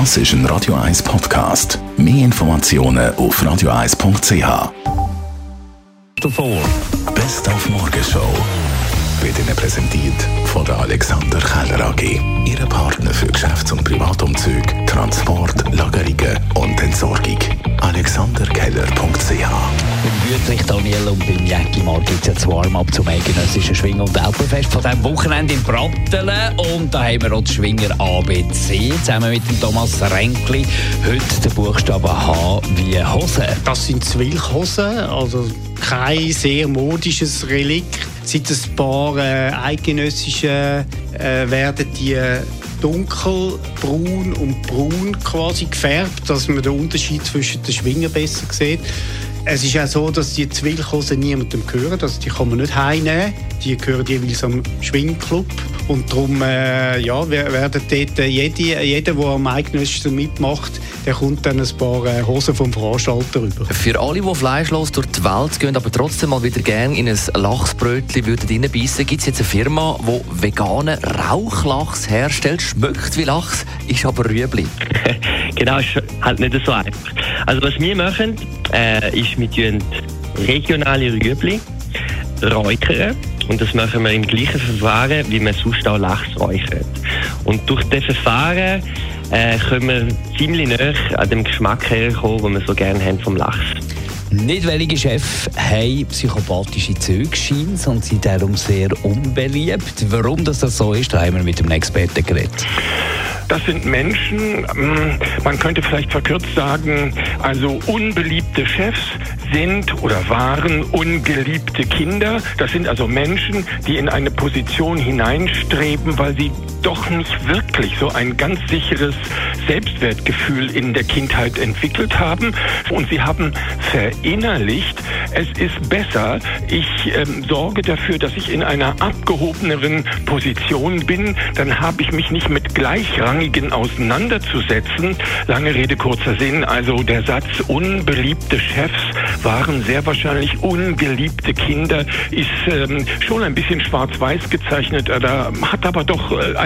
Das ist ein Radio 1 Podcast. Mehr Informationen auf radio1.ch. Davor. Best auf Morgenshow wird Ihnen präsentiert von der Alexander Keller AG. Ihre Partner für Geschäfts- und Privatumzug, Transport, Lagerungen und Entsorgung. AlexanderKeller.ch Beim Wüttrich Daniel und beim Jäcki Mark gibt es jetzt Warm-up zum eidgenössischen Schwing- und Alpenfest von diesem Wochenende in Brattelen. Und da haben wir auch die Schwinger ABC zusammen mit dem Thomas Renkli. Heute der Buchstabe H wie Hose. Das sind Zwilchhosen, also kein sehr modisches Relikt. Seit ein paar äh, eidgenössische äh, werden die dunkelbraun und braun quasi gefärbt, dass man den Unterschied zwischen den Schwingen besser sieht. Es ist auch so, dass die Zwilchhosen niemandem gehören, also die kann man nicht heimnehmen. Die gehören jeweils am Schwingclub. Und darum äh, ja, werden dort äh, jede, jeder, der am Eidgenössischen mitmacht, der kommt dann ein paar äh, Hosen vom Veranstalter rüber. Für alle, die fleischlos durch die Welt gehen, aber trotzdem mal wieder gerne in ein Lachsbrötchen würden reinbeissen, gibt es jetzt eine Firma, die veganen Rauchlachs herstellt. Schmeckt wie Lachs, ist aber Rüebli. genau, ist halt nicht so einfach. Also was wir machen, äh, ist, wir tun regionale Rüebli räuchern und das machen wir im gleichen Verfahren, wie man sonst auch Lachs räuchert. Und durch das Verfahren äh, können wir ziemlich näher an dem Geschmack herkommen, den wir so gerne haben vom Lachs. Nicht wenige Chefs haben psychopathische Züge, und sind darum sehr unbeliebt. Warum das so ist, da haben wir mit dem Experten geredet. Das sind Menschen, hm, man könnte vielleicht verkürzt sagen, also unbeliebte Chefs sind oder waren ungeliebte Kinder. Das sind also Menschen, die in eine Position hineinstreben, weil sie doch nicht wirklich so ein ganz sicheres Selbstwertgefühl in der Kindheit entwickelt haben. Und sie haben verinnerlicht, es ist besser, ich ähm, sorge dafür, dass ich in einer abgehobeneren Position bin, dann habe ich mich nicht mit Gleichrangigen auseinanderzusetzen. Lange Rede, kurzer Sinn, also der Satz unbeliebte Chefs waren sehr wahrscheinlich ungeliebte Kinder, ist ähm, schon ein bisschen schwarz-weiß gezeichnet, oder hat aber doch äh,